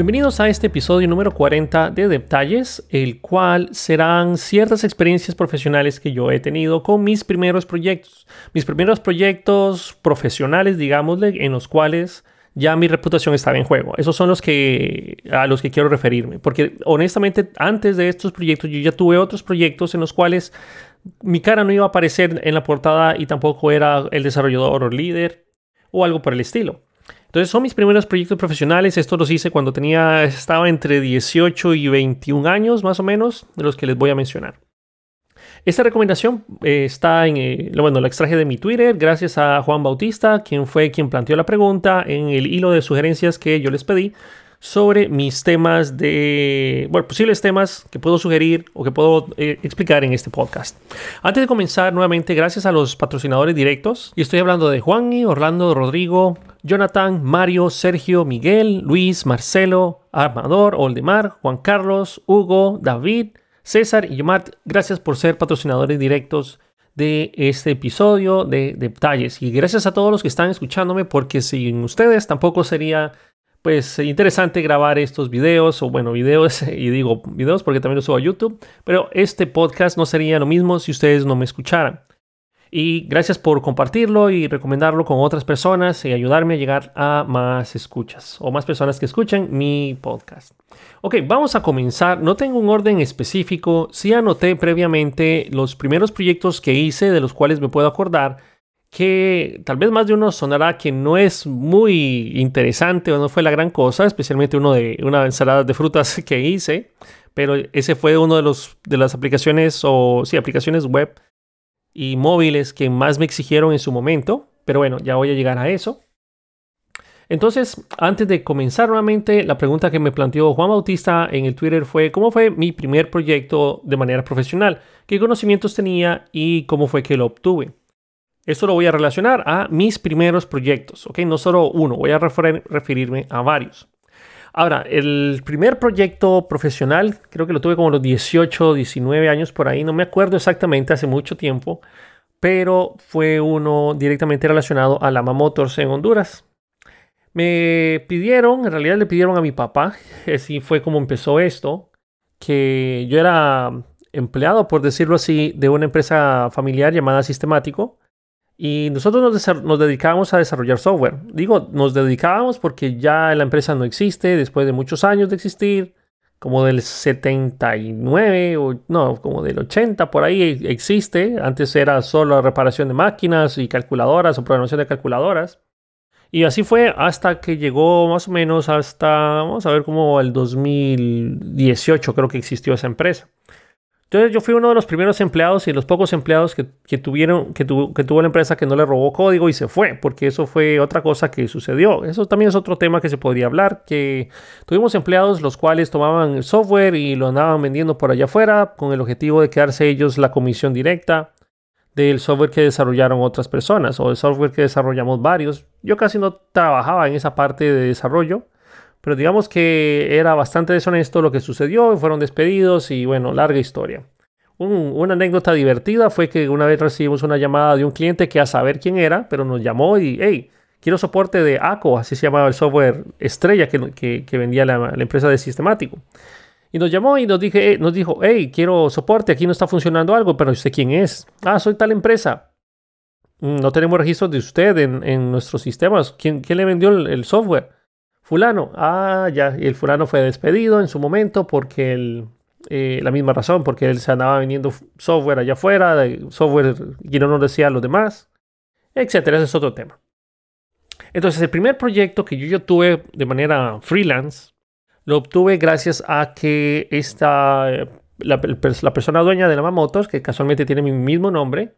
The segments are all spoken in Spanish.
Bienvenidos a este episodio número 40 de Detalles, el cual serán ciertas experiencias profesionales que yo he tenido con mis primeros proyectos. Mis primeros proyectos profesionales, digámosle, en los cuales ya mi reputación estaba en juego. Esos son los que a los que quiero referirme, porque honestamente antes de estos proyectos yo ya tuve otros proyectos en los cuales mi cara no iba a aparecer en la portada y tampoco era el desarrollador o líder o algo por el estilo. Entonces son mis primeros proyectos profesionales. Esto los hice cuando tenía, estaba entre 18 y 21 años más o menos, de los que les voy a mencionar. Esta recomendación eh, está en, eh, bueno, la extraje de mi Twitter gracias a Juan Bautista, quien fue quien planteó la pregunta en el hilo de sugerencias que yo les pedí sobre mis temas de, bueno, posibles temas que puedo sugerir o que puedo eh, explicar en este podcast. Antes de comenzar, nuevamente, gracias a los patrocinadores directos, y estoy hablando de Juan, Orlando, Rodrigo, Jonathan, Mario, Sergio, Miguel, Luis, Marcelo, Armador, Oldemar, Juan Carlos, Hugo, David, César y Yomart. Gracias por ser patrocinadores directos de este episodio de Detalles. Y gracias a todos los que están escuchándome, porque sin ustedes tampoco sería pues interesante grabar estos videos, o bueno, videos, y digo videos porque también los subo a YouTube, pero este podcast no sería lo mismo si ustedes no me escucharan. Y gracias por compartirlo y recomendarlo con otras personas y ayudarme a llegar a más escuchas o más personas que escuchen mi podcast. Ok, vamos a comenzar. No tengo un orden específico. Sí anoté previamente los primeros proyectos que hice de los cuales me puedo acordar que tal vez más de uno sonará que no es muy interesante o no fue la gran cosa, especialmente uno de una ensalada de frutas que hice, pero ese fue uno de los de las aplicaciones o sí, aplicaciones web y móviles que más me exigieron en su momento, pero bueno, ya voy a llegar a eso. Entonces, antes de comenzar nuevamente, la pregunta que me planteó Juan Bautista en el Twitter fue cómo fue mi primer proyecto de manera profesional, qué conocimientos tenía y cómo fue que lo obtuve. Esto lo voy a relacionar a mis primeros proyectos, ¿ok? No solo uno, voy a referirme a varios. Ahora, el primer proyecto profesional, creo que lo tuve como los 18, 19 años por ahí, no me acuerdo exactamente, hace mucho tiempo, pero fue uno directamente relacionado a Lama Motors en Honduras. Me pidieron, en realidad le pidieron a mi papá, así fue como empezó esto, que yo era empleado, por decirlo así, de una empresa familiar llamada Sistemático y nosotros nos, nos, dedicábamos a desarrollar software. Digo, nos dedicábamos porque ya la empresa no existe después de muchos años de existir, como del 79 o no, como del 80 por ahí existe. Antes era solo reparación de máquinas y calculadoras o programación de calculadoras. Y así fue hasta que llegó más o menos hasta, vamos a ver, como el 2018 creo que existió esa empresa. Entonces yo fui uno de los primeros empleados y los pocos empleados que, tuvieron, que, que tuvo la empresa que no le robó código y se fue, porque eso fue otra cosa que sucedió. Eso también es otro tema que se podría hablar, que tuvimos empleados los cuales tomaban el software y lo andaban vendiendo por allá afuera con el objetivo de quedarse ellos la comisión directa del software que desarrollaron otras personas o el software que desarrollamos varios. Yo casi no trabajaba en esa parte de desarrollo pero digamos que era bastante deshonesto lo que sucedió, fueron despedidos y bueno, larga historia. una anécdota divertida fue que una vez recibimos una llamada de un cliente que a saber quién era, pero nos llamó y, hey, quiero soporte de ACO, así se llamaba el software estrella que, vendía la, empresa de sistemático. Y nos llamó y nos, dije, nos dijo, hey, quiero soporte, aquí no está funcionando algo, pero sé quién es. Ah, soy tal empresa. Mm, no tenemos registro de usted en, nuestros sistemas. ¿Quién, ¿Quién, le vendió el software? Fulano, ah, ya, y el fulano fue despedido en su momento porque él, eh, la misma razón, porque él se andaba vendiendo software allá afuera, software y no nos decía a los demás, etcétera, ese es otro tema. Entonces, el primer proyecto que yo, tuve de manera freelance, lo obtuve gracias a que esta, la, la persona dueña de la Motors, que casualmente tiene mi mismo nombre,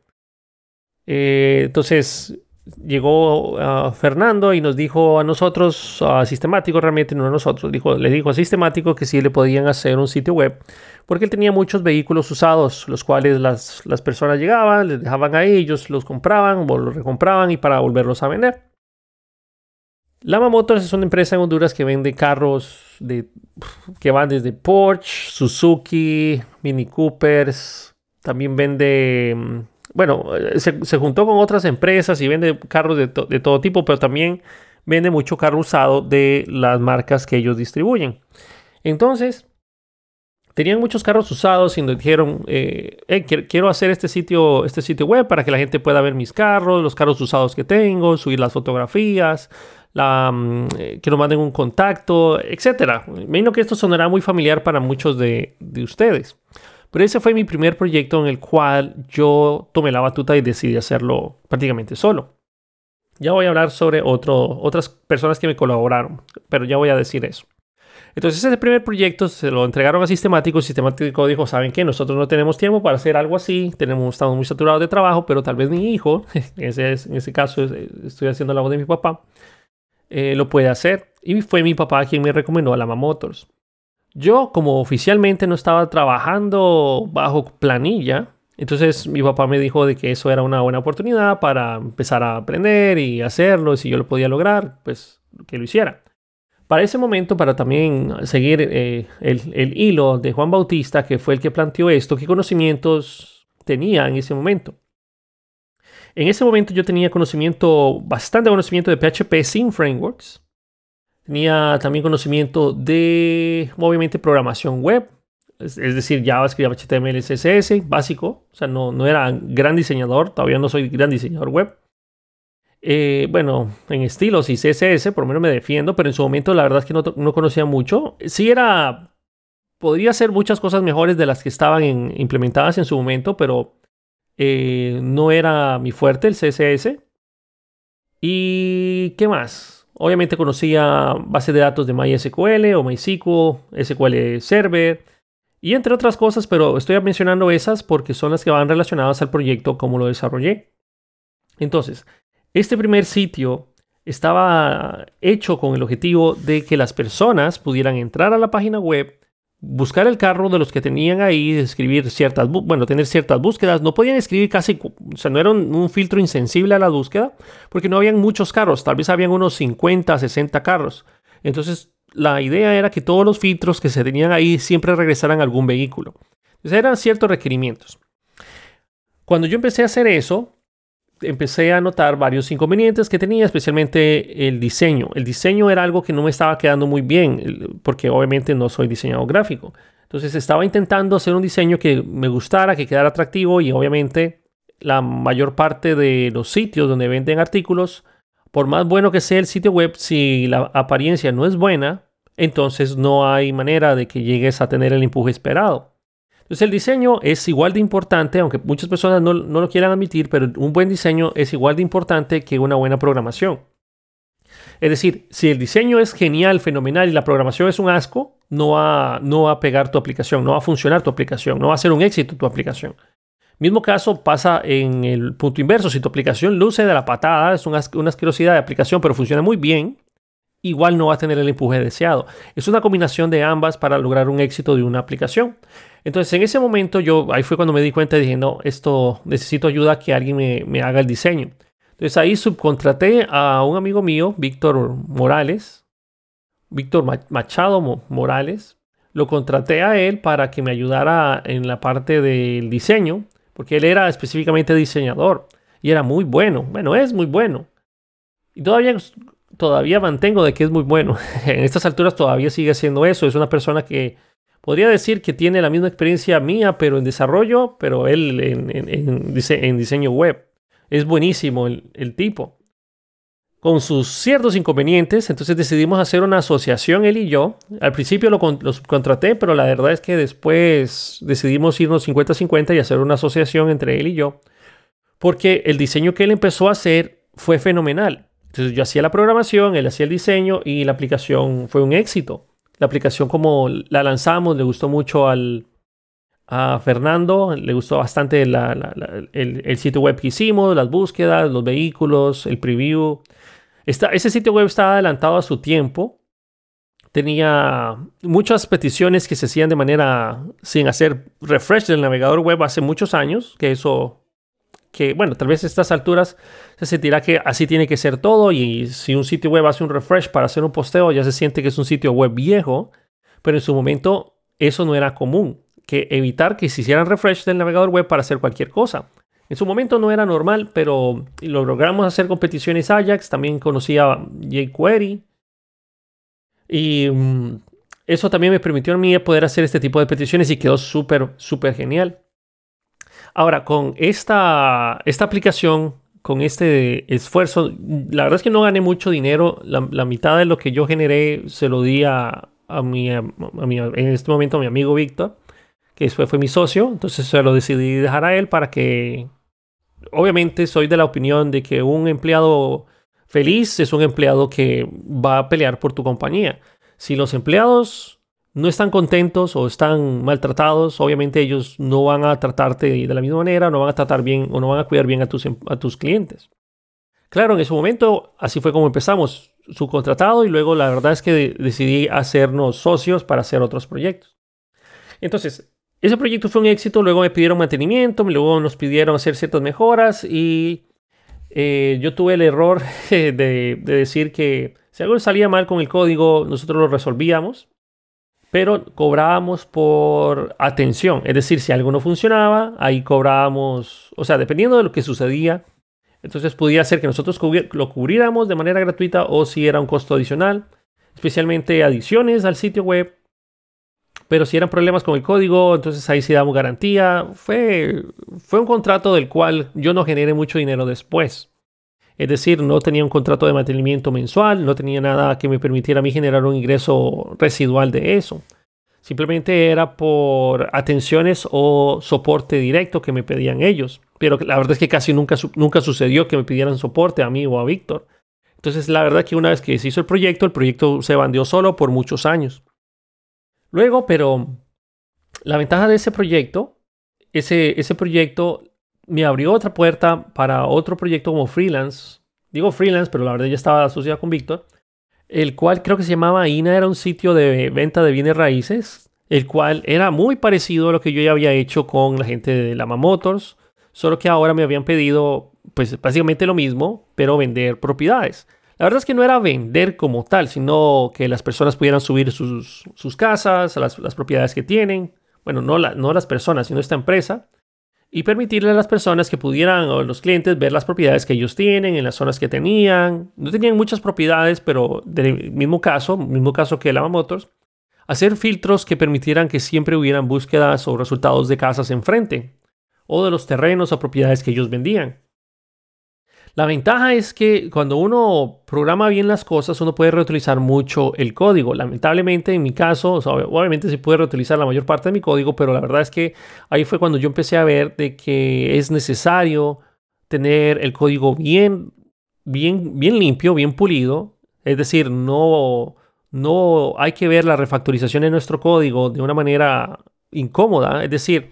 eh, entonces llegó uh, Fernando y nos dijo a nosotros, a Sistemático realmente, no a nosotros, dijo, le dijo a Sistemático que sí le podían hacer un sitio web, porque él tenía muchos vehículos usados, los cuales las, las personas llegaban, les dejaban ahí, ellos los compraban o los recompraban y para volverlos a vender. Lama Motors es una empresa en Honduras que vende carros de, que van desde Porsche, Suzuki, Mini Coopers, también vende mm, bueno, se, juntó con otras empresas y vende carros de, todo tipo, pero también vende mucho carro usado de las marcas que ellos distribuyen. Entonces, tenían muchos carros usados y nos dijeron, eh, quiero hacer este sitio, este sitio web para que la gente pueda ver mis carros, los carros usados que tengo, subir las fotografías, mm, eh, que nos manden un contacto, etc. Me imagino que esto sonará muy familiar para muchos de ustedes. Pero ese fue mi primer proyecto en el cual yo tomé la batuta y decidí hacerlo prácticamente solo. Ya voy a hablar sobre otras personas que me colaboraron, pero ya voy a decir eso. Entonces ese primer proyecto se lo entregaron a Sistemático. Sistemático dijo, ¿saben qué? Nosotros no tenemos tiempo para hacer algo así. Tenemos, estamos muy saturados de trabajo, pero tal vez mi hijo, ese en ese caso estoy haciendo la voz de mi papá, eh, lo puede hacer. Y fue mi papá quien me recomendó a Lama Motors. Yo, como oficialmente no estaba trabajando bajo planilla, entonces mi papá me dijo de que eso era una buena oportunidad para empezar a aprender y hacerlo. Si yo lo podía lograr, pues que lo hiciera. Para ese momento, para también seguir eh, el, hilo de Juan Bautista, que fue el que planteó esto, ¿qué conocimientos tenía en ese momento? En ese momento yo tenía conocimiento, bastante conocimiento de PHP sin frameworks. Tenía también conocimiento de, obviamente, programación web, es, decir, JavaScript, HTML, CSS, básico. O sea, no, no era gran diseñador, todavía no soy gran diseñador web. Eh, bueno, en estilos y CSS, por lo menos me defiendo, pero en su momento la verdad es que no, conocía mucho. Sí era, podría hacer muchas cosas mejores de las que estaban implementadas en su momento, pero eh, no era mi fuerte el CSS. ¿Y qué más? Obviamente conocía bases de datos de MySQL o MySQL, SQL Server y entre otras cosas, pero estoy mencionando esas porque son las que van relacionadas al proyecto como lo desarrollé. Entonces, este primer sitio estaba hecho con el objetivo de que las personas pudieran entrar a la página web, buscar el carro de los que tenían ahí, escribir ciertas, bueno, tener ciertas búsquedas. No podían escribir casi, o sea, no era un, filtro insensible a la búsqueda, porque no habían muchos carros, tal vez habían unos 50, 60 carros. Entonces, la idea era que todos los filtros que se tenían ahí siempre regresaran a algún vehículo. Entonces, eran ciertos requerimientos. Cuando yo empecé a hacer eso, empecé a notar varios inconvenientes que tenía, especialmente el diseño. El diseño era algo que no me estaba quedando muy bien, porque obviamente no soy diseñador gráfico. Entonces estaba intentando hacer un diseño que me gustara, que quedara atractivo y obviamente la mayor parte de los sitios donde venden artículos, por más bueno que sea el sitio web, si la apariencia no es buena, entonces no hay manera de que llegues a tener el empuje esperado. Entonces el diseño es igual de importante, aunque muchas personas no, lo quieran admitir, pero un buen diseño es igual de importante que una buena programación. Es decir, si el diseño es genial, fenomenal y la programación es un asco, no va, no va a pegar tu aplicación, no va a funcionar tu aplicación, no va a ser un éxito tu aplicación. Mismo caso pasa en el punto inverso. Si tu aplicación luce de la patada, es una, una asquerosidad de aplicación, pero funciona muy bien, igual no va a tener el empuje deseado. Es una combinación de ambas para lograr un éxito de una aplicación. Entonces, en ese momento, yo ahí fue cuando me di cuenta y dije, no, esto necesito ayuda que alguien me, haga el diseño. Entonces, ahí subcontraté a un amigo mío, Víctor Morales, Víctor Machado Morales. Lo contraté a él para que me ayudara en la parte del diseño, porque él era específicamente diseñador y era muy bueno. Bueno, es muy bueno. Y todavía, todavía mantengo de que es muy bueno. en estas alturas todavía sigue siendo eso. Es una persona que podría decir que tiene la misma experiencia mía, pero en desarrollo, pero él en, diseño web. Es buenísimo el, tipo. Con sus ciertos inconvenientes, entonces decidimos hacer una asociación él y yo. Al principio lo, lo contraté, pero la verdad es que después decidimos irnos 50-50 y hacer una asociación entre él y yo. Porque el diseño que él empezó a hacer fue fenomenal. Entonces yo hacía la programación, él hacía el diseño y la aplicación fue un éxito la aplicación como la lanzamos, le gustó mucho al, a Fernando, le gustó bastante el, sitio web que hicimos, las búsquedas, los vehículos, el preview. ese sitio web estaba adelantado a su tiempo. Tenía muchas peticiones que se hacían de manera sin hacer refresh del navegador web hace muchos años, que eso que, bueno, tal vez a estas alturas se sentirá que así tiene que ser todo y si un sitio web hace un refresh para hacer un posteo ya se siente que es un sitio web viejo, pero en su momento eso no era común, que evitar que se hicieran refresh del navegador web para hacer cualquier cosa. En su momento no era normal, pero lo logramos hacer competiciones Ajax. También conocí a jQuery. Y mm, eso también me permitió a mí poder hacer este tipo de peticiones y quedó súper, súper genial. Ahora, con esta, esta aplicación, con este esfuerzo, la verdad es que no gané mucho dinero. La, mitad de lo que yo generé se lo di a, a, mi, a, mi, en este momento a mi amigo Víctor, que fue, fue mi socio. Entonces se lo decidí dejar a él para que, obviamente soy de la opinión de que un empleado feliz es un empleado que va a pelear por tu compañía. Si los empleados no están contentos o están maltratados, obviamente ellos no van a tratarte de la misma manera, no van a tratar bien o no van a cuidar bien a tus, em, a tus clientes. Claro, en ese momento así fue como empezamos, subcontratado y luego la verdad es que decidí hacernos socios para hacer otros proyectos. Entonces, ese proyecto fue un éxito, luego me pidieron mantenimiento, luego nos pidieron hacer ciertas mejoras y eh, yo tuve el error de, de decir que si algo salía mal con el código, nosotros lo resolvíamos pero cobrábamos por atención. Es decir, si algo no funcionaba, ahí cobrábamos, o sea, dependiendo de lo que sucedía, entonces podía ser que nosotros lo cubriéramos de manera gratuita o si era un costo adicional, especialmente adiciones al sitio web. Pero si eran problemas con el código, entonces ahí sí damos garantía. Fue, fue un contrato del cual yo no generé mucho dinero después. Es decir, no tenía un contrato de mantenimiento mensual, no tenía nada que me permitiera a mí generar un ingreso residual de eso. Simplemente era por atenciones o soporte directo que me pedían ellos. Pero la verdad es que casi nunca, nunca sucedió que me pidieran soporte a mí o a Víctor. Entonces, la verdad que una vez que se hizo el proyecto, el proyecto se bandió solo por muchos años. Luego, pero la ventaja de ese proyecto, ese, ese proyecto me abrió otra puerta para otro proyecto como freelance. Digo freelance, pero la verdad ya estaba asociado con Víctor. El cual creo que se llamaba INA, era un sitio de venta de bienes raíces. El cual era muy parecido a lo que yo ya había hecho con la gente de Lama Motors. Solo que ahora me habían pedido, pues básicamente lo mismo, pero vender propiedades. La verdad es que no era vender como tal, sino que las personas pudieran subir sus, sus casas, las, las, propiedades que tienen. Bueno, no, la, no las personas, sino esta empresa y permitirle a las personas que pudieran o los clientes ver las propiedades que ellos tienen en las zonas que tenían. No tenían muchas propiedades, pero del mismo caso, mismo caso que Lava Motors, hacer filtros que permitieran que siempre hubieran búsquedas o resultados de casas enfrente o de los terrenos o propiedades que ellos vendían. La ventaja es que cuando uno programa bien las cosas, uno puede reutilizar mucho el código. Lamentablemente, en mi caso, obviamente se puede reutilizar la mayor parte de mi código, pero la verdad es que ahí fue cuando yo empecé a ver de que es necesario tener el código bien, bien, bien limpio, bien pulido. Es decir, no, no hay que ver la refactorización de nuestro código de una manera incómoda. Es decir,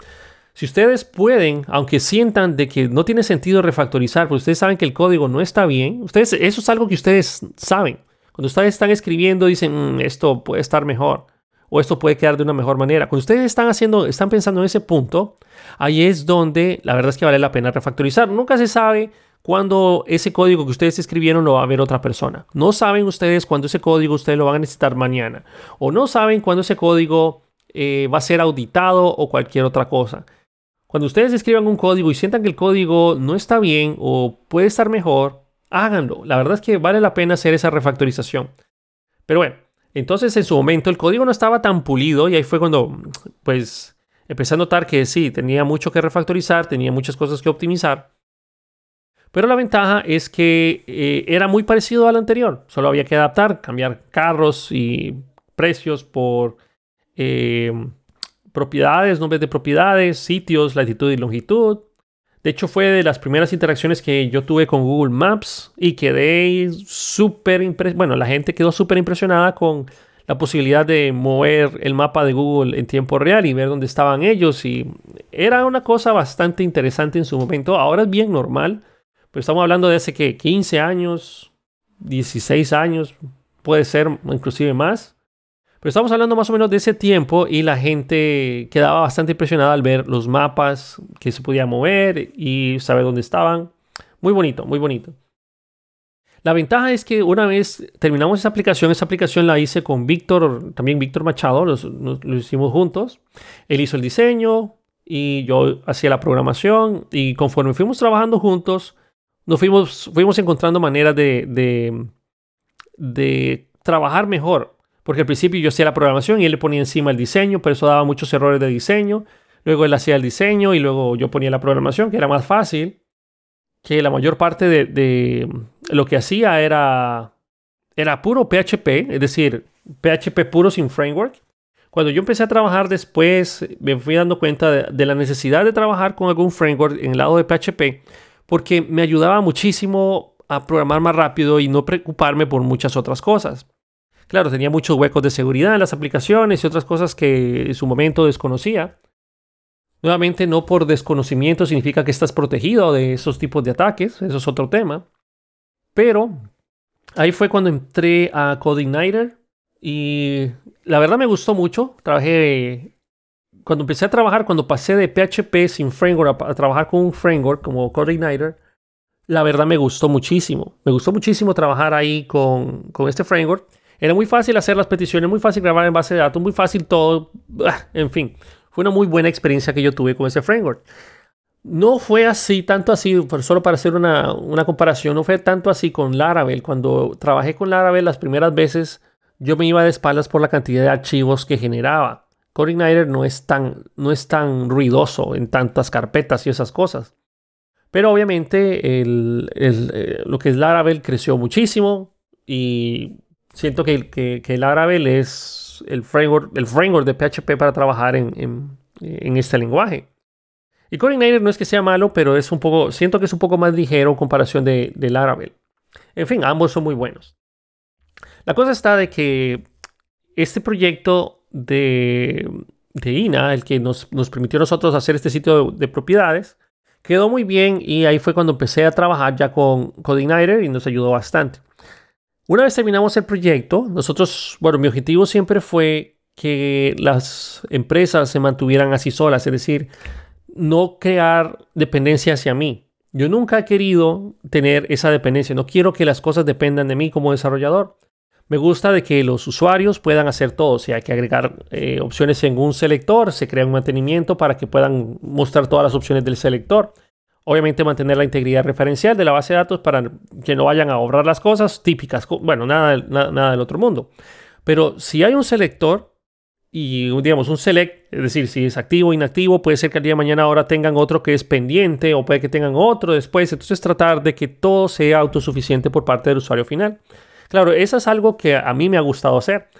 si ustedes pueden, aunque sientan de que no tiene sentido refactorizar, porque ustedes saben que el código no está bien, ustedes, eso es algo que ustedes saben. Cuando ustedes están escribiendo, dicen, mm, esto puede estar mejor o esto puede quedar de una mejor manera. Cuando ustedes están haciendo, están pensando en ese punto, ahí es donde la verdad es que vale la pena refactorizar. Nunca se sabe cuándo ese código que ustedes escribieron lo va a ver otra persona. No saben ustedes cuándo ese código ustedes lo van a necesitar mañana. O no saben cuándo ese código eh, va a ser auditado o cualquier otra cosa. Cuando ustedes escriban un código y sientan que el código no está bien o puede estar mejor, háganlo. La verdad es que vale la pena hacer esa refactorización. Pero bueno, entonces en su momento el código no estaba tan pulido y ahí fue cuando pues empecé a notar que sí, tenía mucho que refactorizar, tenía muchas cosas que optimizar. Pero la ventaja es que eh, era muy parecido al anterior. Solo había que adaptar, cambiar carros y precios por eh, propiedades, nombres de propiedades, sitios, latitud y longitud. De hecho, fue de las primeras interacciones que yo tuve con Google Maps y quedé súper impresionado. Bueno, la gente quedó súper impresionada con la posibilidad de mover el mapa de Google en tiempo real y ver dónde estaban ellos. Y era una cosa bastante interesante en su momento. Ahora es bien normal, pero estamos hablando de hace que 15 años, 16 años, puede ser inclusive más. Pero estamos hablando más o menos de ese tiempo y la gente quedaba bastante impresionada al ver los mapas que se podía mover y saber dónde estaban. Muy bonito, muy bonito. La ventaja es que una vez terminamos esa aplicación, esa aplicación la hice con Víctor, también Víctor Machado, lo hicimos juntos. Él hizo el diseño y yo hacía la programación y conforme fuimos trabajando juntos, nos fuimos, fuimos encontrando maneras de, de, de trabajar mejor. Porque al principio yo hacía la programación y él le ponía encima el diseño, pero eso daba muchos errores de diseño. Luego él hacía el diseño y luego yo ponía la programación, que era más fácil. Que la mayor parte de, de lo que hacía era, era puro PHP, es decir, PHP puro sin framework. Cuando yo empecé a trabajar después, me fui dando cuenta de, la necesidad de trabajar con algún framework en el lado de PHP, porque me ayudaba muchísimo a programar más rápido y no preocuparme por muchas otras cosas. Claro, tenía muchos huecos de seguridad en las aplicaciones y otras cosas que en su momento desconocía. Nuevamente, no por desconocimiento significa que estás protegido de esos tipos de ataques, eso es otro tema. Pero ahí fue cuando entré a CodeIgniter y la verdad me gustó mucho. Trabajé, cuando empecé a trabajar, cuando pasé de PHP sin framework a, trabajar con un framework como CodeIgniter, la verdad me gustó muchísimo. Me gustó muchísimo trabajar ahí con, con este framework. Era muy fácil hacer las peticiones, muy fácil grabar en base de datos, muy fácil todo. Ah, en fin, fue una muy buena experiencia que yo tuve con ese framework. No fue así, tanto así, solo para hacer una, una comparación, no fue tanto así con Laravel. Cuando trabajé con Laravel las primeras veces, yo me iba de espaldas por la cantidad de archivos que generaba. CodeIgniter no es tan, no es tan ruidoso en tantas carpetas y esas cosas. Pero obviamente el, eh, lo que es Laravel creció muchísimo y siento que, que, que Laravel es el framework, el framework de PHP para trabajar en, este lenguaje. Y CodeIgniter no es que sea malo, pero es un poco, siento que es un poco más ligero en comparación de, de Laravel. En fin, ambos son muy buenos. La cosa está de que este proyecto de, INA, el que nos, permitió a nosotros hacer este sitio de, propiedades, quedó muy bien y ahí fue cuando empecé a trabajar ya con CodeIgniter y nos ayudó bastante. Una vez terminamos el proyecto, nosotros, bueno, mi objetivo siempre fue que las empresas se mantuvieran así solas, es decir, no crear dependencia hacia mí. Yo nunca he querido tener esa dependencia, no quiero que las cosas dependan de mí como desarrollador. Me gusta de que los usuarios puedan hacer todo. Si hay que agregar eh, opciones en un selector, se crea un mantenimiento para que puedan mostrar todas las opciones del selector. Obviamente mantener la integridad referencial de la base de datos para que no vayan a obrar las cosas típicas. Bueno, nada, nada, del otro mundo. Pero si hay un selector y digamos un select, es decir, si es activo o inactivo, puede ser que al día de mañana ahora tengan otro que es pendiente o puede que tengan otro después. Entonces tratar de que todo sea autosuficiente por parte del usuario final. Claro, eso es algo que a mí me ha gustado hacer.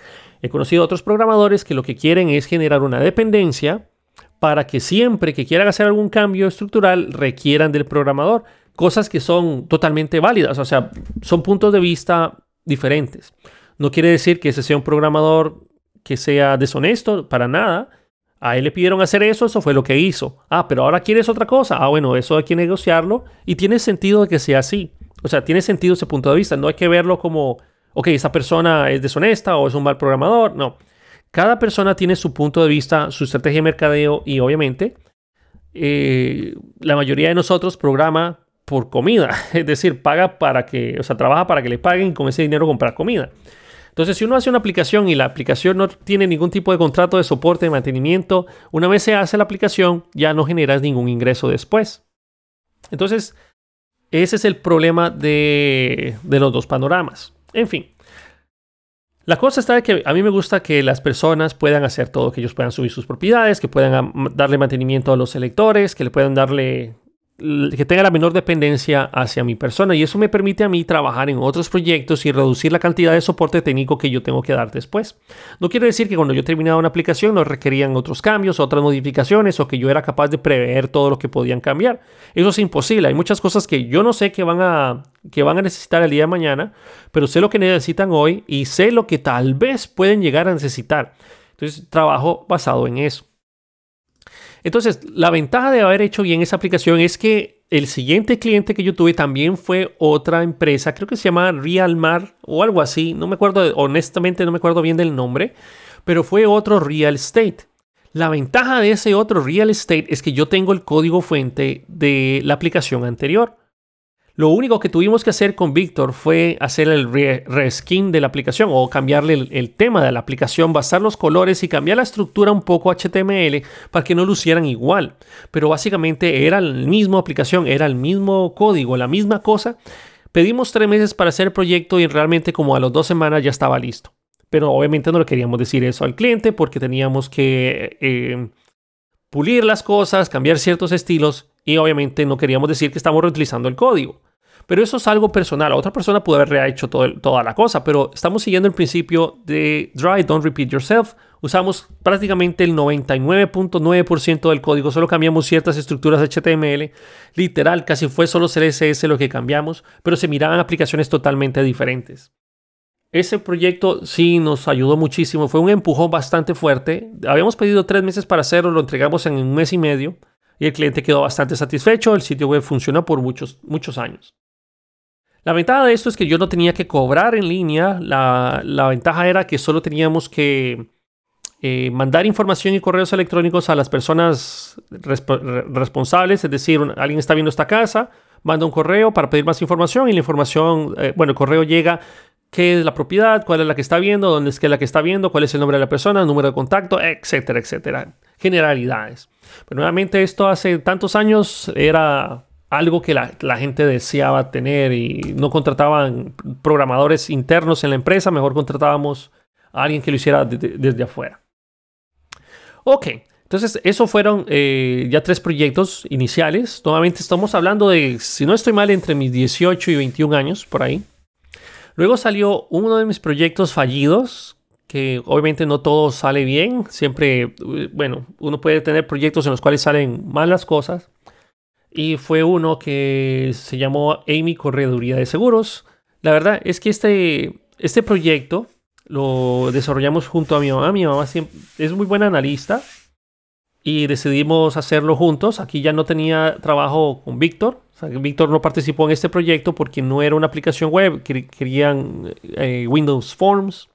He conocido a otros programadores que lo que quieren es generar una dependencia para que siempre que quieran hacer algún cambio estructural requieran del programador. Cosas que son totalmente válidas, o sea, son puntos de vista diferentes. No quiere decir que ese sea un programador que sea deshonesto, para nada. A él le pidieron hacer eso, eso fue lo que hizo. Ah, pero ahora quieres otra cosa. Ah, bueno, eso hay que negociarlo y tiene sentido que sea así. O sea, tiene sentido ese punto de vista. No hay que verlo como, ok, esa persona es deshonesta o es un mal programador. No. Cada persona tiene su punto de vista, su estrategia de mercadeo y obviamente eh, la mayoría de nosotros programa por comida. Es decir, paga para que, o sea, trabaja para que le paguen con ese dinero comprar comida. Entonces, si uno hace una aplicación y la aplicación no tiene ningún tipo de contrato de soporte, de mantenimiento, una vez se hace la aplicación, ya no generas ningún ingreso después. Entonces, ese es el problema de, los dos panoramas. En fin. La cosa está de que a mí me gusta que las personas puedan hacer todo, que ellos puedan subir sus propiedades, que puedan darle mantenimiento a los selectores, que le puedan darle que tenga la menor dependencia hacia mi persona y eso me permite a mí trabajar en otros proyectos y reducir la cantidad de soporte técnico que yo tengo que dar después. No quiere decir que cuando yo terminaba una aplicación no requerían otros cambios, otras modificaciones o que yo era capaz de prever todo lo que podían cambiar. Eso es imposible. Hay muchas cosas que yo no sé que van a, que van a necesitar el día de mañana, pero sé lo que necesitan hoy y sé lo que tal vez pueden llegar a necesitar. Entonces trabajo basado en eso. Entonces, la ventaja de haber hecho bien esa aplicación es que el siguiente cliente que yo tuve también fue otra empresa, creo que se llama Realmar o algo así, no me acuerdo, honestamente no me acuerdo bien del nombre, pero fue otro real estate. La ventaja de ese otro real estate es que yo tengo el código fuente de la aplicación anterior. Lo único que tuvimos que hacer con Víctor fue hacer el reskin de la aplicación o cambiarle el, tema de la aplicación, basar los colores y cambiar la estructura un poco HTML para que no lucieran igual. Pero básicamente era la misma aplicación, era el mismo código, la misma cosa. Pedimos tres meses para hacer el proyecto y realmente como a las dos semanas ya estaba listo. Pero obviamente no le queríamos decir eso al cliente porque teníamos que eh, pulir las cosas, cambiar ciertos estilos y obviamente no queríamos decir que estamos reutilizando el código. Pero eso es algo personal. Otra persona puede haber hecho toda la cosa, pero estamos siguiendo el principio de Dry, Don't Repeat Yourself. Usamos prácticamente el 99.9% del código, solo cambiamos ciertas estructuras HTML. Literal, casi fue solo CSS lo que cambiamos, pero se miraban aplicaciones totalmente diferentes. Ese proyecto sí nos ayudó muchísimo, fue un empujón bastante fuerte. Habíamos pedido tres meses para hacerlo, lo entregamos en un mes y medio y el cliente quedó bastante satisfecho. El sitio web funciona por muchos, muchos años. La ventaja de esto es que yo no tenía que cobrar en línea. La, ventaja era que solo teníamos que eh, mandar información y correos electrónicos a las personas responsables. Es decir, alguien está viendo esta casa, manda un correo para pedir más información y la información, eh, bueno, el correo llega qué es la propiedad, cuál es la que está viendo, dónde es que la que está viendo, cuál es el nombre de la persona, número de contacto, etcétera, etcétera. Generalidades. Pero nuevamente esto hace tantos años era algo que la, gente deseaba tener y no contrataban programadores internos en la empresa, mejor contratábamos a alguien que lo hiciera desde afuera. Ok, entonces eso fueron eh, ya tres proyectos iniciales. Nuevamente estamos hablando de, si no estoy mal, entre mis 18 y 21 años, por ahí. Luego salió uno de mis proyectos fallidos, que obviamente no todo sale bien. Siempre, bueno, uno puede tener proyectos en los cuales salen malas cosas y fue uno que se llamó Amy Correduría de Seguros. La verdad es que este, este proyecto lo desarrollamos junto a mi mamá. Mi mamá es muy buena analista y decidimos hacerlo juntos. Aquí ya no tenía trabajo con Víctor. Víctor no participó en este proyecto porque no era una aplicación web. Querían eh, Windows Forms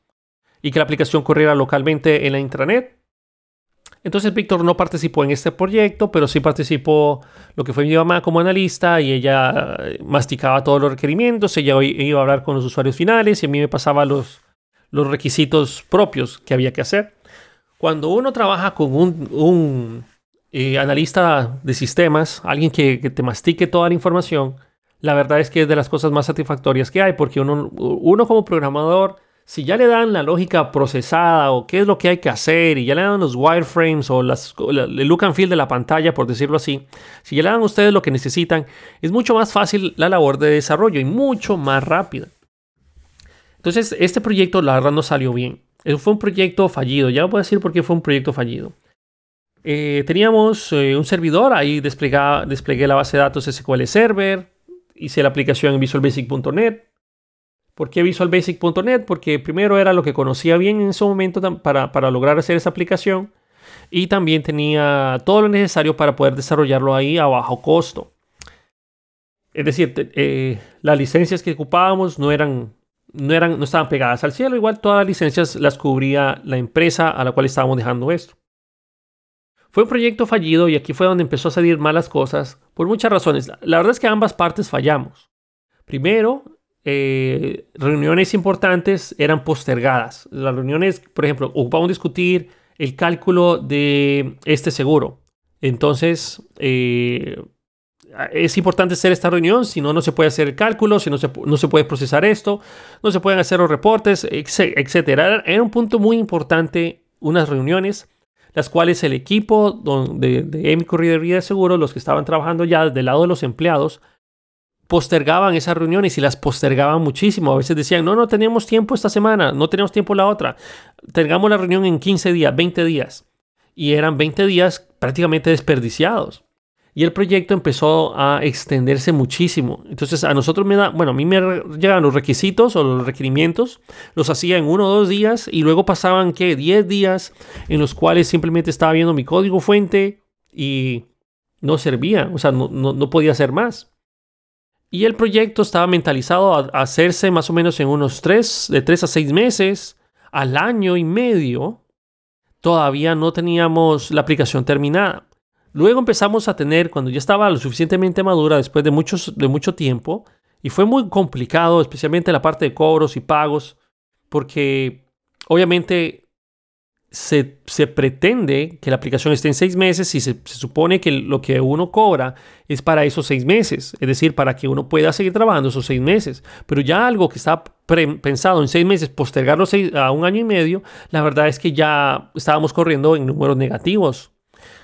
y que la aplicación corriera localmente en la intranet. Entonces Víctor no participó en este proyecto, pero sí participó lo que fue mi mamá como analista y ella eh, masticaba todos los requerimientos, ella iba a hablar con los usuarios finales y a mí me pasaba los, los requisitos propios que había que hacer. Cuando uno trabaja con un, eh, analista de sistemas, alguien que, que, te mastique toda la información, la verdad es que es de las cosas más satisfactorias que hay, porque uno, uno como programador si ya le dan la lógica procesada o qué es lo que hay que hacer y ya le dan los wireframes o las, el look and feel de la pantalla, por decirlo así, si ya le dan a ustedes lo que necesitan, es mucho más fácil la labor de desarrollo y mucho más rápida. Entonces, este proyecto la verdad no salió bien. Fue un proyecto fallido. Ya voy a decir por qué fue un proyecto fallido. Eh, teníamos eh, un servidor, ahí desplegué la base de datos SQL Server, hice la aplicación en visualbasic.net, ¿Por qué VisualBasic.net? Porque primero era lo que conocía bien en ese momento para, lograr hacer esa aplicación y también tenía todo lo necesario para poder desarrollarlo ahí a bajo costo. Es decir, eh, las licencias que ocupábamos no eran, no eran, no estaban pegadas al cielo. Igual todas las licencias las cubría la empresa a la cual estábamos dejando esto. Fue un proyecto fallido y aquí fue donde empezó a salir malas cosas por muchas razones. La verdad es que ambas partes fallamos. Primero, eh, reuniones importantes eran postergadas. Las reuniones, por ejemplo, ocupamos discutir el cálculo de este seguro. Entonces, eh, es importante hacer esta reunión, si no, no se puede hacer el cálculo, si no se, no se puede procesar esto, no se pueden hacer los reportes, etc. Era un punto muy importante unas reuniones, las cuales el equipo de, de Emi Corridería de Seguro, los que estaban trabajando ya del lado de los empleados, postergaban esas reuniones y las postergaban muchísimo. A veces decían, no, no tenemos tiempo esta semana, no tenemos tiempo la otra. Tengamos la reunión en 15 días, 20 días. Y eran 20 días prácticamente desperdiciados. Y el proyecto empezó a extenderse muchísimo. Entonces a nosotros me da, bueno, a mí me llegan los requisitos o los requerimientos, los hacía en uno o dos días y luego pasaban, ¿qué? 10 días en los cuales simplemente estaba viendo mi código fuente y no servía, o sea, no, no podía hacer más. Y el proyecto estaba mentalizado a hacerse más o menos en unos tres, de tres a seis meses, al año y medio. Todavía no teníamos la aplicación terminada. Luego empezamos a tener, cuando ya estaba lo suficientemente madura, después de, muchos, de mucho tiempo, y fue muy complicado, especialmente la parte de cobros y pagos, porque obviamente se, pretende que la aplicación esté en seis meses y se, supone que lo que uno cobra es para esos seis meses, es decir, para que uno pueda seguir trabajando esos seis meses. Pero ya algo que está pensado en seis meses, postergarlo a un año y medio, la verdad es que ya estábamos corriendo en números negativos.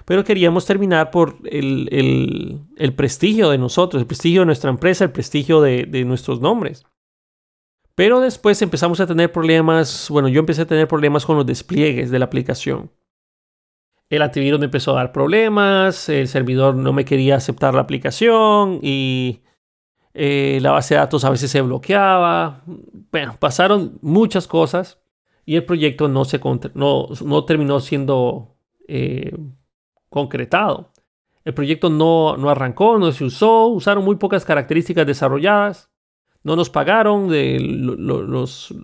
Pero queríamos terminar por el, prestigio de nosotros, el prestigio de nuestra empresa, el prestigio de nuestros nombres. Pero después empezamos a tener problemas, bueno, yo empecé a tener problemas con los despliegues de la aplicación. El antivirus me empezó a dar problemas, el servidor no me quería aceptar la aplicación y eh, la base de datos a veces se bloqueaba. Bueno, pasaron muchas cosas y el proyecto no, se no, no terminó siendo eh, concretado. El proyecto no, no arrancó, no se usó, usaron muy pocas características desarrolladas no nos pagaron de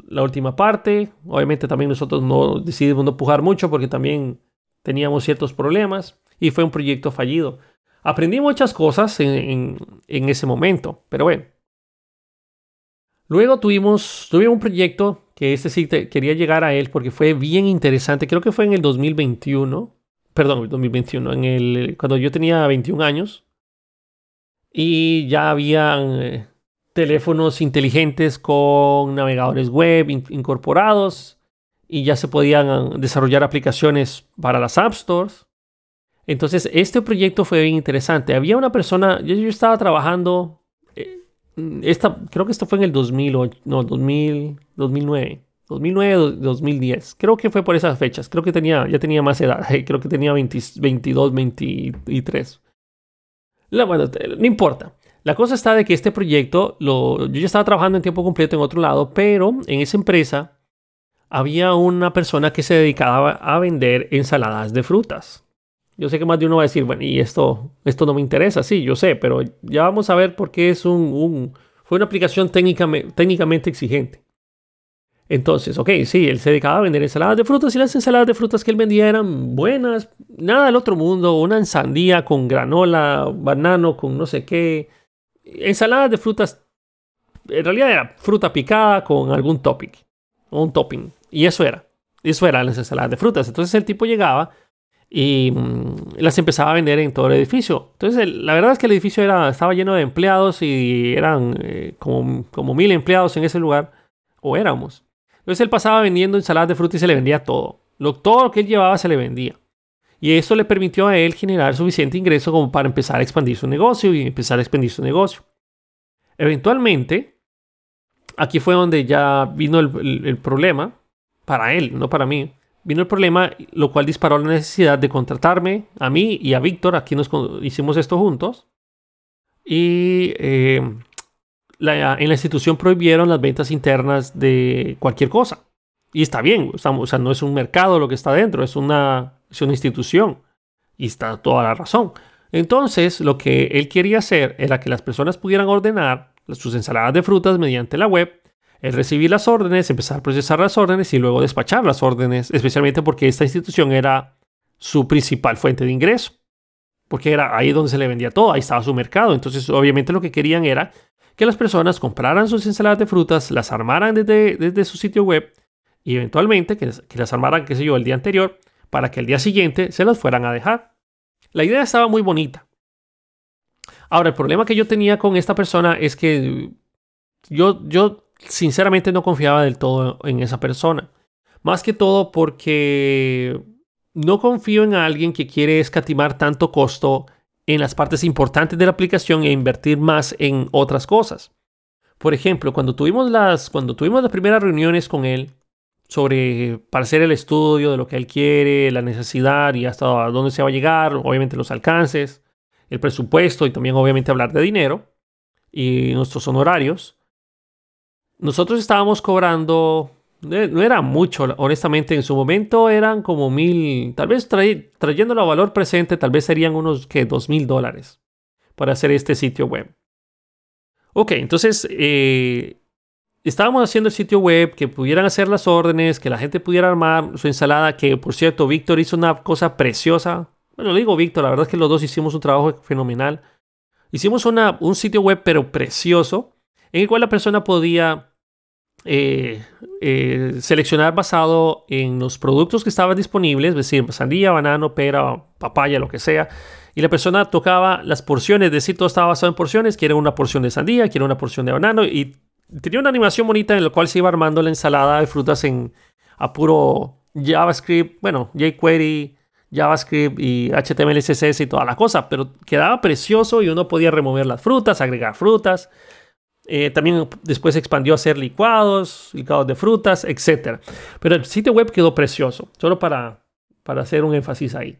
la última parte. Obviamente también nosotros no decidimos no pujar mucho porque también teníamos ciertos problemas y fue un proyecto fallido. Aprendí muchas cosas en, ese momento, pero bueno. Luego tuvimos, tuvimos un proyecto que este sí quería llegar a él porque fue bien interesante. Creo que fue en el 2021. Perdón, el 2021, en el, cuando yo tenía 21 años. Y ya habían eh, teléfonos inteligentes con navegadores web incorporados y ya se podían desarrollar aplicaciones para las App Stores. Entonces, este proyecto fue bien interesante. Había una persona, yo, estaba trabajando, eh, esta, creo que esto fue en el 2008, no, 2000, 2009. 2009, 2010. Creo que fue por esas fechas. Creo que tenía, ya tenía más edad. Creo que tenía 22, 23. bueno, no importa. La cosa está de que este proyecto, lo, yo ya estaba trabajando en tiempo completo en otro lado, pero en esa empresa había una persona que se dedicaba a vender ensaladas de frutas. Yo sé que más de uno va a decir, bueno, y esto, esto no me interesa, sí, yo sé, pero ya vamos a ver por qué es un, fue una aplicación técnicamente, exigente. Entonces, ok, sí, él se dedicaba a vender ensaladas de frutas y las ensaladas de frutas que él vendía eran buenas, nada del otro mundo, una sandía con granola, banano con no sé qué, ensalada de frutas, en realidad era fruta picada con algún topping, un topping. Y eso era, eso eran las ensaladas de frutas. Entonces el tipo llegaba y mm, las empezaba a vender en todo el edificio. Entonces la verdad es que el edificio era, estaba lleno de empleados y eran eh, como, como mil empleados en ese lugar, o éramos. Entonces él pasaba vendiendo ensaladas de frutas y se le vendía todo. Lo, todo lo que él llevaba se le vendía. Y eso le permitió a él generar suficiente ingreso como para empezar a expandir su negocio y empezar a expandir su negocio. Eventualmente, aquí fue donde ya vino el, problema, para él, no para mí. Vino el problema, lo cual disparó la necesidad de contratarme a mí y a Víctor. Aquí nos hicimos esto juntos. Y eh, en la institución prohibieron las ventas internas de cualquier cosa. Y está bien, o sea, no es un mercado lo que está dentro, es una es una institución y está toda la razón. Entonces, lo que él quería hacer era que las personas pudieran ordenar sus ensaladas de frutas mediante la web, el recibir las órdenes, empezar a procesar las órdenes y luego despachar las órdenes, especialmente porque esta institución era su principal fuente de ingreso, porque era ahí donde se le vendía todo, ahí estaba su mercado. Entonces, obviamente lo que querían era que las personas compraran sus ensaladas de frutas, las armaran desde, su sitio web y eventualmente que, que las armaran, qué sé yo, el día anterior para que el día siguiente se los fueran a dejar. La idea estaba muy bonita. Ahora, el problema que yo tenía con esta persona es que yo, yo sinceramente no confiaba del todo en esa persona. Más que todo porque no confío en alguien que quiere escatimar tanto costo en las partes importantes de la aplicación e invertir más en otras cosas. Por ejemplo, cuando tuvimos las, cuando tuvimos las primeras reuniones con él, sobre para hacer el estudio de lo que él quiere, la necesidad y hasta dónde se va a llegar, obviamente los alcances, el presupuesto y también obviamente hablar de dinero y nuestros honorarios. Nosotros estábamos cobrando, eh, no era mucho, honestamente en su momento eran como mil, tal vez trayéndolo a valor presente, tal vez serían unos que dos mil dólares para hacer este sitio web. Ok, entonces eh, estábamos haciendo el sitio web, que pudieran hacer las órdenes, que la gente pudiera armar su ensalada, que por cierto, Víctor hizo una cosa preciosa, Bueno, le digo Víctor, la verdad es que los dos hicimos un trabajo fenomenal. Hicimos una, un sitio web pero precioso, en el cual la persona podía eh, eh, seleccionar basado en los productos que estaban disponibles, es decir, sandía, banano, pera, papaya, lo que sea. Y la persona tocaba las porciones, es decir, todo estaba basado en porciones, quiere una porción de sandía, quiere una porción de banano y tenía una animación bonita en la cual se iba armando la ensalada de frutas en a puro JavaScript, bueno, jQuery, JavaScript y HTML, CSS y toda la cosa, pero quedaba precioso y uno podía remover las frutas, agregar frutas. Eh, también después se expandió a hacer licuados, licuados de frutas, etc. Pero el sitio web quedó precioso, solo para, para hacer un énfasis ahí.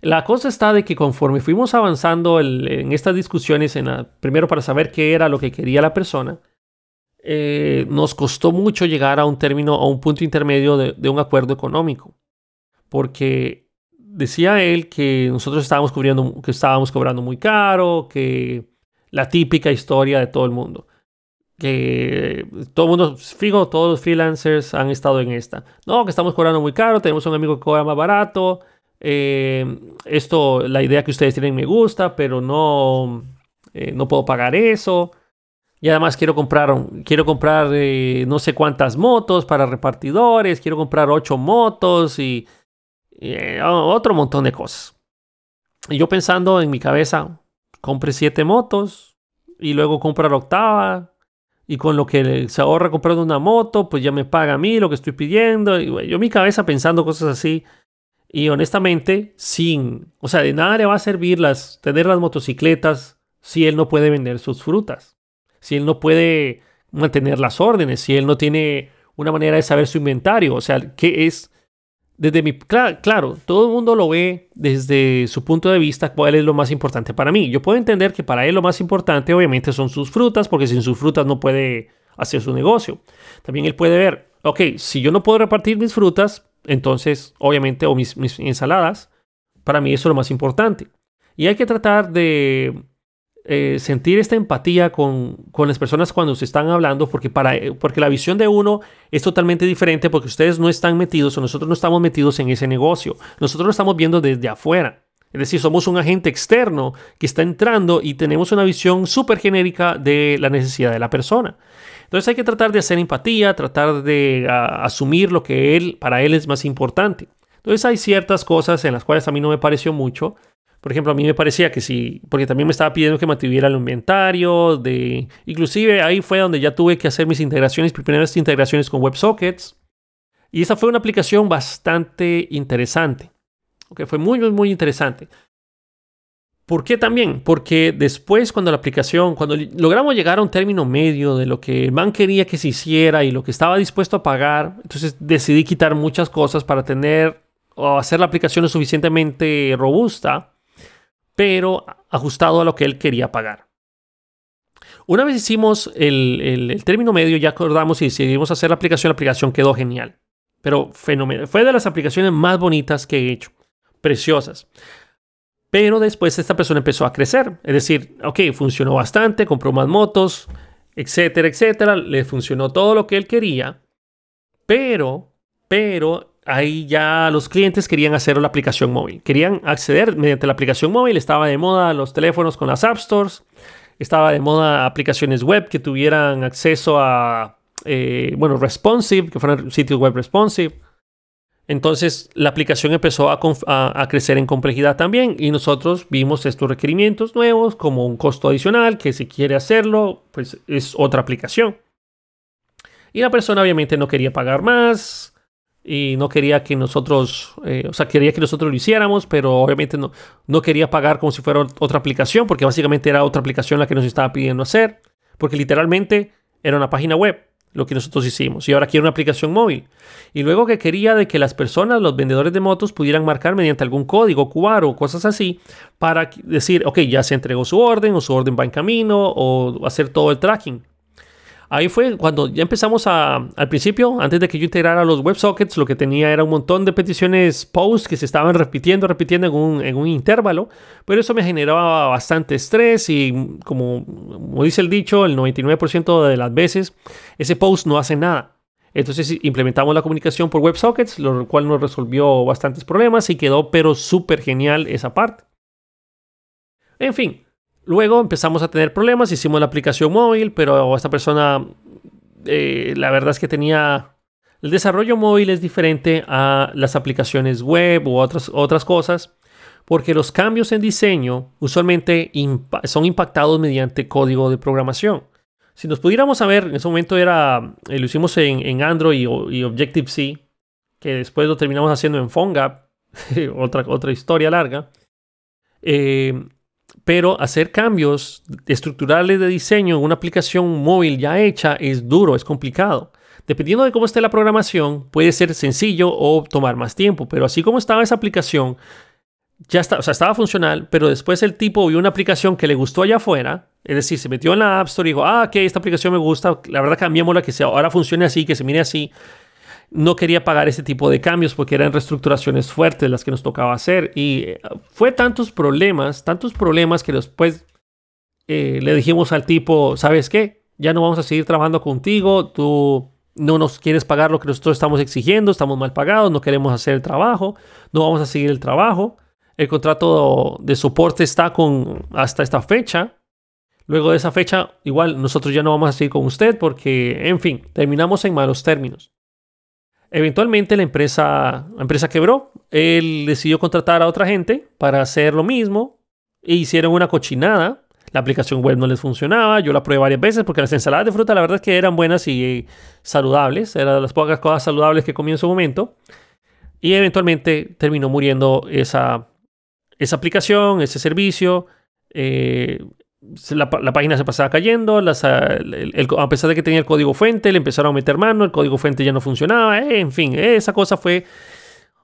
La cosa está de que conforme fuimos avanzando en estas discusiones, en primero para saber qué era lo que quería la persona, eh, nos costó mucho llegar a un término, a un punto intermedio de, un acuerdo económico. Porque decía él que nosotros estábamos cobrando muy caro, que la típica historia de todo el mundo. Que todo el mundo, fijo, todos los freelancers han estado en esta. No, que estamos cobrando muy caro, tenemos un amigo que cobra más barato. Eh, esto, la idea que ustedes tienen me gusta, pero no, eh, no puedo pagar eso. Y además quiero comprar, quiero comprar eh, no sé cuántas motos para repartidores, quiero comprar ocho motos y, eh, otro montón de cosas. Y yo pensando en mi cabeza, compre siete motos y luego compra la octava y con lo que se ahorra comprando una moto, pues ya me paga a mí lo que estoy pidiendo. Y yo mi cabeza pensando cosas así. Y honestamente, sin, o sea, de nada le va a servir las, tener las motocicletas si él no puede vender sus frutas si él no puede mantener las órdenes, si él no tiene una manera de saber su inventario, o sea, ¿qué es? Desde mi, claro, todo el mundo lo ve desde su punto de vista cuál es lo más importante para mí. Yo puedo entender que para él lo más importante obviamente son sus frutas, porque sin sus frutas no puede hacer su negocio. También él puede ver, ok, si yo no puedo repartir mis frutas, entonces obviamente, o mis, mis ensaladas, para mí eso es lo más importante. Y hay que tratar de eh, sentir esta empatía con, las personas cuando se están hablando, porque, para, eh, porque la visión de uno es totalmente diferente, porque ustedes no están metidos o nosotros no estamos metidos en ese negocio. Nosotros lo estamos viendo desde afuera. Es decir, somos un agente externo que está entrando y tenemos una visión súper genérica de la necesidad de la persona. Entonces hay que tratar de hacer empatía, tratar de asumir lo que él, para él es más importante. Entonces hay ciertas cosas en las cuales a mí no me pareció mucho, por ejemplo, a mí me parecía que sí, porque también me estaba pidiendo que mantuviera el inventario, de, inclusive ahí fue donde ya tuve que hacer mis integraciones, primeras integraciones con WebSockets. Y esa fue una aplicación bastante interesante. Okay, fue muy, muy, muy interesante. ¿Por qué también? Porque después cuando la aplicación, cuando logramos llegar a un término medio de lo que el man quería que se hiciera y lo que estaba dispuesto a pagar, entonces decidí quitar muchas cosas para tener o hacer la aplicación lo suficientemente robusta pero ajustado a lo que él quería pagar. Una vez hicimos el, término medio, ya acordamos y decidimos hacer la aplicación, la aplicación quedó genial. Pero fenomenal. Fue de las aplicaciones más bonitas que he hecho. Preciosas. Pero después esta persona empezó a crecer. Es decir, ok, funcionó bastante, compró más motos, etcétera, etcétera. Le funcionó todo lo que él quería. Pero, pero ahí ya los clientes querían hacer la aplicación móvil. Querían acceder mediante la aplicación móvil. Estaba de moda los teléfonos con las App Stores. Estaba de moda aplicaciones web que tuvieran acceso a, eh, bueno, responsive, que fueran sitios web responsive. Entonces la aplicación empezó a, crecer en complejidad también y nosotros vimos estos requerimientos nuevos como un costo adicional que si quiere hacerlo, pues es otra aplicación. Y la persona obviamente no quería pagar más, y no quería que nosotros, eh, o sea, quería que nosotros lo hiciéramos, pero obviamente no, no quería pagar como si fuera otra aplicación, porque básicamente era otra aplicación la que nos estaba pidiendo hacer, porque literalmente era una página web lo que nosotros hicimos y ahora quiere una aplicación móvil. Y luego que quería de que las personas, los vendedores de motos, pudieran marcar mediante algún código QR o cosas así para decir, ok, ya se entregó su orden o su orden va en camino o hacer todo el tracking. Ahí fue cuando ya empezamos a, al principio, antes de que yo integrara los WebSockets, lo que tenía era un montón de peticiones post que se estaban repitiendo, repitiendo en un, intervalo, pero eso me generaba bastante estrés y como, como dice el dicho, el 99% de las veces ese post no hace nada. Entonces implementamos la comunicación por WebSockets, lo cual nos resolvió bastantes problemas y quedó pero súper genial esa parte. En fin, luego empezamos a tener problemas, hicimos la aplicación móvil, pero esta persona, eh, la verdad es que tenía... El desarrollo móvil es diferente a las aplicaciones web u otras, otras cosas, porque los cambios en diseño usualmente son impactados mediante código de programación. Si nos pudiéramos saber, en ese momento era, eh, lo hicimos en, Android y, Objective-C, que después lo terminamos haciendo en PhoneGap, otra, otra historia larga. Eh, pero hacer cambios estructurales de diseño en una aplicación móvil ya hecha es duro, es complicado. Dependiendo de cómo esté la programación, puede ser sencillo o tomar más tiempo, pero así como estaba esa aplicación, ya está, o sea, estaba funcional, pero después el tipo vio una aplicación que le gustó allá afuera, es decir, se metió en la App Store y dijo, ah, ok, esta aplicación me gusta, la verdad cambiémosla, que sea, ahora funcione así, que se mire así. No quería pagar ese tipo de cambios porque eran reestructuraciones fuertes las que nos tocaba hacer. Y eh, fue tantos problemas, tantos problemas que después eh, le dijimos al tipo, ¿sabes qué? Ya no vamos a seguir trabajando contigo, tú no nos quieres pagar lo que nosotros estamos exigiendo, estamos mal pagados, no queremos hacer el trabajo, no vamos a seguir el trabajo. El contrato de soporte está con hasta esta fecha. Luego de esa fecha, igual nosotros ya no vamos a seguir con usted porque, en fin, terminamos en malos términos. Eventualmente la empresa, la empresa quebró. Él decidió contratar a otra gente para hacer lo mismo. E hicieron una cochinada. La aplicación web no les funcionaba. Yo la probé varias veces porque las ensaladas de fruta la verdad es que eran buenas y saludables. Eran las pocas cosas saludables que comí en su momento. Y eventualmente terminó muriendo esa, esa aplicación, ese servicio, eh, la, página se pasaba cayendo, a pesar de que tenía el código fuente, le empezaron a meter mano, el código fuente ya no funcionaba, eh, en fin, esa cosa fue...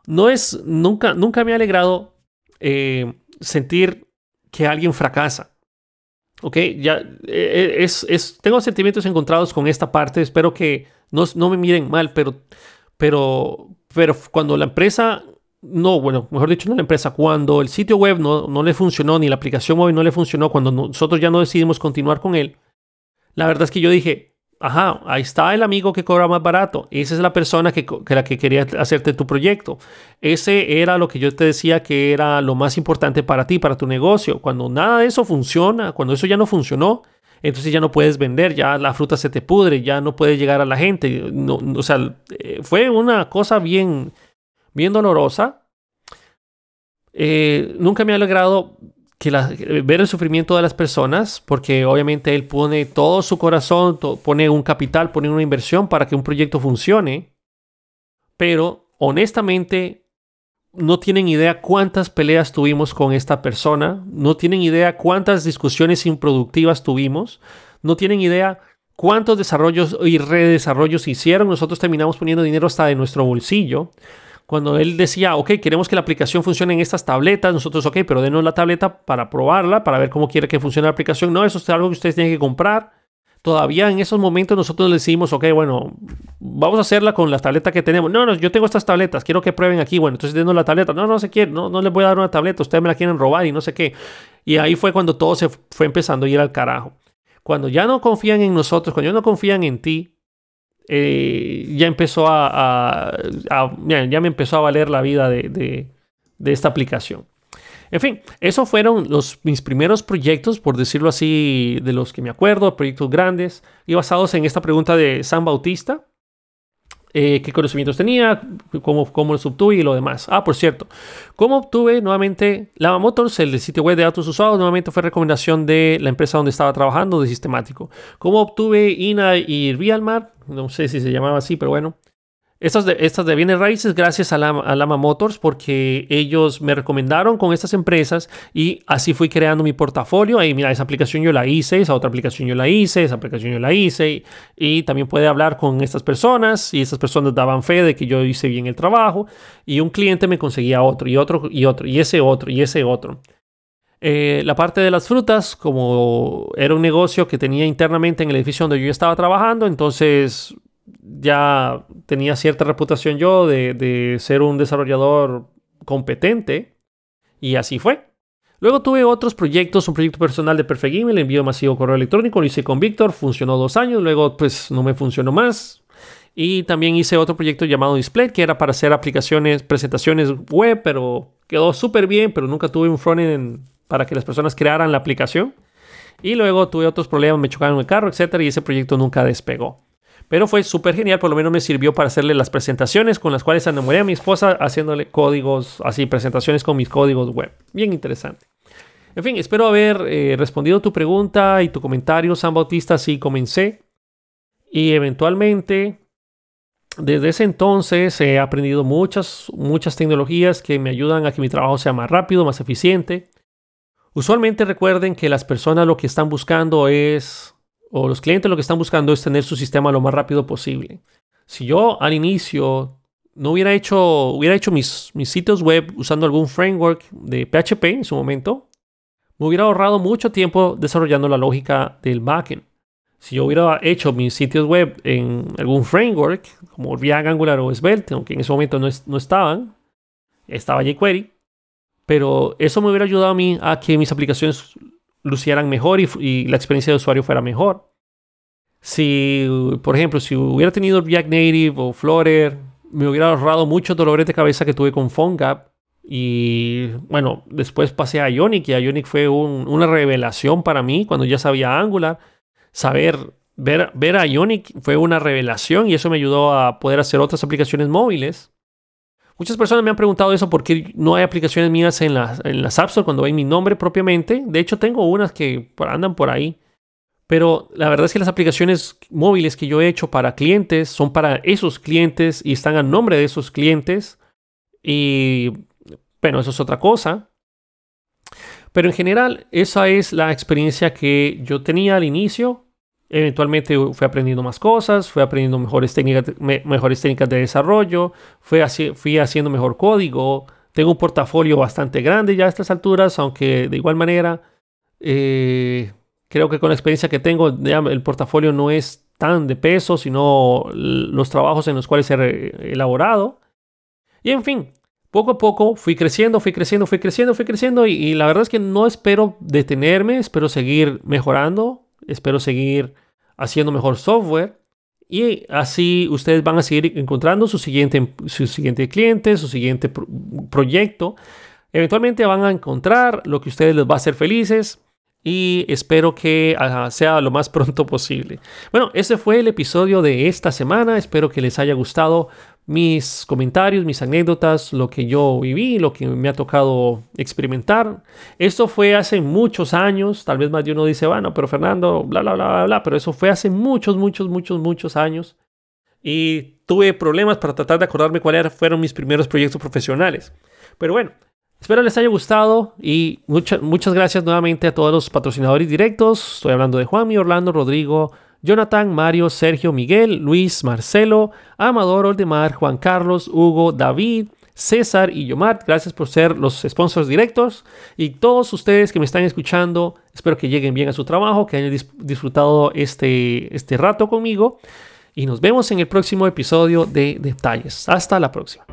No es, nunca, nunca me ha alegrado eh, sentir que alguien fracasa. Ok, ya es, es, tengo sentimientos encontrados con esta parte, espero que no, no me miren mal, pero, pero, pero cuando la empresa no, bueno, mejor dicho, no la empresa, cuando el sitio web no, no, le funcionó, ni la aplicación móvil no le funcionó, cuando nosotros ya no decidimos continuar con él, la verdad es que yo dije, ajá, ahí está el amigo que cobra más barato, esa es la persona que, que, la que quería hacerte tu proyecto, ese era lo que yo te decía que era lo más importante para ti, para tu negocio, cuando nada de eso funciona, cuando eso ya no funcionó, entonces ya no puedes vender, ya la fruta se te pudre, ya no puedes llegar a la gente, no, o sea, eh, fue una cosa bien bien dolorosa. Eh, nunca me ha alegrado que ver el sufrimiento de las personas, porque obviamente él pone todo su corazón, pone un capital, pone una inversión para que un proyecto funcione, pero honestamente no tienen idea cuántas peleas tuvimos con esta persona, no tienen idea cuántas discusiones improductivas tuvimos, no tienen idea cuántos desarrollos y redesarrollos hicieron, nosotros terminamos poniendo dinero hasta de nuestro bolsillo cuando él decía, ok, queremos que la aplicación funcione en estas tabletas, nosotros, ok, pero denos la tableta para probarla, para ver cómo quiere que funcione la aplicación. No, eso es algo que ustedes tienen que comprar. Todavía en esos momentos nosotros le decimos, ok, bueno, vamos a hacerla con la tableta que tenemos. No, no, yo tengo estas tabletas, quiero que prueben aquí. Bueno, entonces denos la tableta. No, no se quiere, no, no les voy a dar una tableta, ustedes me la quieren robar y no sé qué. Y ahí fue cuando todo se fue empezando a ir al carajo. Cuando ya no confían en nosotros, cuando ya no confían en ti, eh, ya empezó a, ya, me empezó a valer la vida de, esta aplicación. En fin, esos fueron los, mis primeros proyectos, por decirlo así, de los que me acuerdo, proyectos grandes y basados en esta pregunta de San Bautista. Eh, qué conocimientos tenía, cómo, cómo los obtuve y lo demás. Ah, por cierto, cómo obtuve nuevamente Lava Motors, el sitio web de autos usados, nuevamente fue recomendación de la empresa donde estaba trabajando, de Sistemático. Cómo obtuve INA y Realmar, no sé si se llamaba así, pero bueno, estas de, estas de bienes raíces gracias a Lama, Motors porque ellos me recomendaron con estas empresas y así fui creando mi portafolio. Y mira, esa aplicación yo la hice, esa otra aplicación yo la hice, esa aplicación yo la hice. Y, también puede hablar con estas personas y estas personas daban fe de que yo hice bien el trabajo. Y un cliente me conseguía otro y otro y otro y ese otro y ese otro. Eh, la parte de las frutas, como era un negocio que tenía internamente en el edificio donde yo estaba trabajando, entonces ya tenía cierta reputación yo de, ser un desarrollador competente y así fue. Luego tuve otros proyectos, un proyecto personal de Perfect Email, envío masivo correo electrónico, lo hice con Víctor, funcionó dos años, luego pues no me funcionó más. Y también hice otro proyecto llamado Display, que era para hacer aplicaciones, presentaciones web, pero quedó súper bien, pero nunca tuve un frontend para que las personas crearan la aplicación. Y luego tuve otros problemas, me chocaron el carro, etcétera, y ese proyecto nunca despegó. Pero fue súper genial, por lo menos me sirvió para hacerle las presentaciones con las cuales enamoré a mi esposa haciéndole códigos, así, presentaciones con mis códigos web. Bien interesante. En fin, espero haber eh, respondido tu pregunta y tu comentario, San Bautista, así comencé. Y eventualmente, desde ese entonces he aprendido muchas, muchas tecnologías que me ayudan a que mi trabajo sea más rápido, más eficiente. Usualmente recuerden que las personas lo que están buscando es, o los clientes lo que están buscando es tener su sistema lo más rápido posible. Si yo al inicio no hubiera hecho, hubiera hecho mis, mis sitios web usando algún framework de PHP en su momento, me hubiera ahorrado mucho tiempo desarrollando la lógica del backend. Si yo hubiera hecho mis sitios web en algún framework, como React, Angular o Svelte, aunque en ese momento no, no estaban, estaba jQuery, pero eso me hubiera ayudado a mí a que mis aplicaciones lucieran mejor y, la experiencia de usuario fuera mejor. Si, por ejemplo, si hubiera tenido React Native o Flutter, me hubiera ahorrado muchos dolores de cabeza que tuve con PhoneGap y bueno, después pasé a Ionic y Ionic fue una revelación para mí cuando ya sabía Angular. Saber, ver, ver a Ionic fue una revelación y eso me ayudó a poder hacer otras aplicaciones móviles. Muchas personas me han preguntado eso porque no hay aplicaciones mías en las, en App Store cuando hay mi nombre propiamente. De hecho, tengo unas que andan por ahí. Pero la verdad es que las aplicaciones móviles que yo he hecho para clientes son para esos clientes y están a nombre de esos clientes. Y bueno, eso es otra cosa. Pero en general, esa es la experiencia que yo tenía al inicio. Eventualmente fui aprendiendo más cosas, fui aprendiendo mejores técnicas, mejores técnicas de desarrollo, fui, fui haciendo mejor código. Tengo un portafolio bastante grande ya a estas alturas, aunque de igual manera eh, creo que con la experiencia que tengo, el portafolio no es tan de peso, sino los trabajos en los cuales he elaborado. Y en fin, poco a poco fui creciendo, fui creciendo, fui creciendo, fui creciendo y, la verdad es que no espero detenerme, espero seguir mejorando, espero seguir haciendo mejor software y así ustedes van a seguir encontrando su siguiente, su siguiente cliente, su siguiente proyecto. Eventualmente van a encontrar lo que a ustedes les va a hacer felices y espero que sea lo más pronto posible. Bueno, ese fue el episodio de esta semana. Espero que les haya gustado mis comentarios, mis anécdotas, lo que yo viví, lo que me ha tocado experimentar. Esto fue hace muchos años, tal vez más de uno dice, bueno, pero Fernando, bla, bla, bla, bla, bla, pero eso fue hace muchos, muchos, muchos, muchos años. Y tuve problemas para tratar de acordarme cuáles fueron mis primeros proyectos profesionales. Pero bueno, Espero les haya gustado y muchas muchas gracias nuevamente a todos los patrocinadores directos. Estoy hablando de Juanmi, Orlando, Rodrigo, Jonathan, Mario, Sergio, Miguel, Luis, Marcelo, Amador, Oldemar, Juan Carlos, Hugo, David, César y Yomart. Gracias por ser los sponsors directos. Y todos ustedes que me están escuchando, espero que lleguen bien a su trabajo, que hayan disfrutado este, este rato conmigo. Y nos vemos en el próximo episodio de Detalles. Hasta la próxima.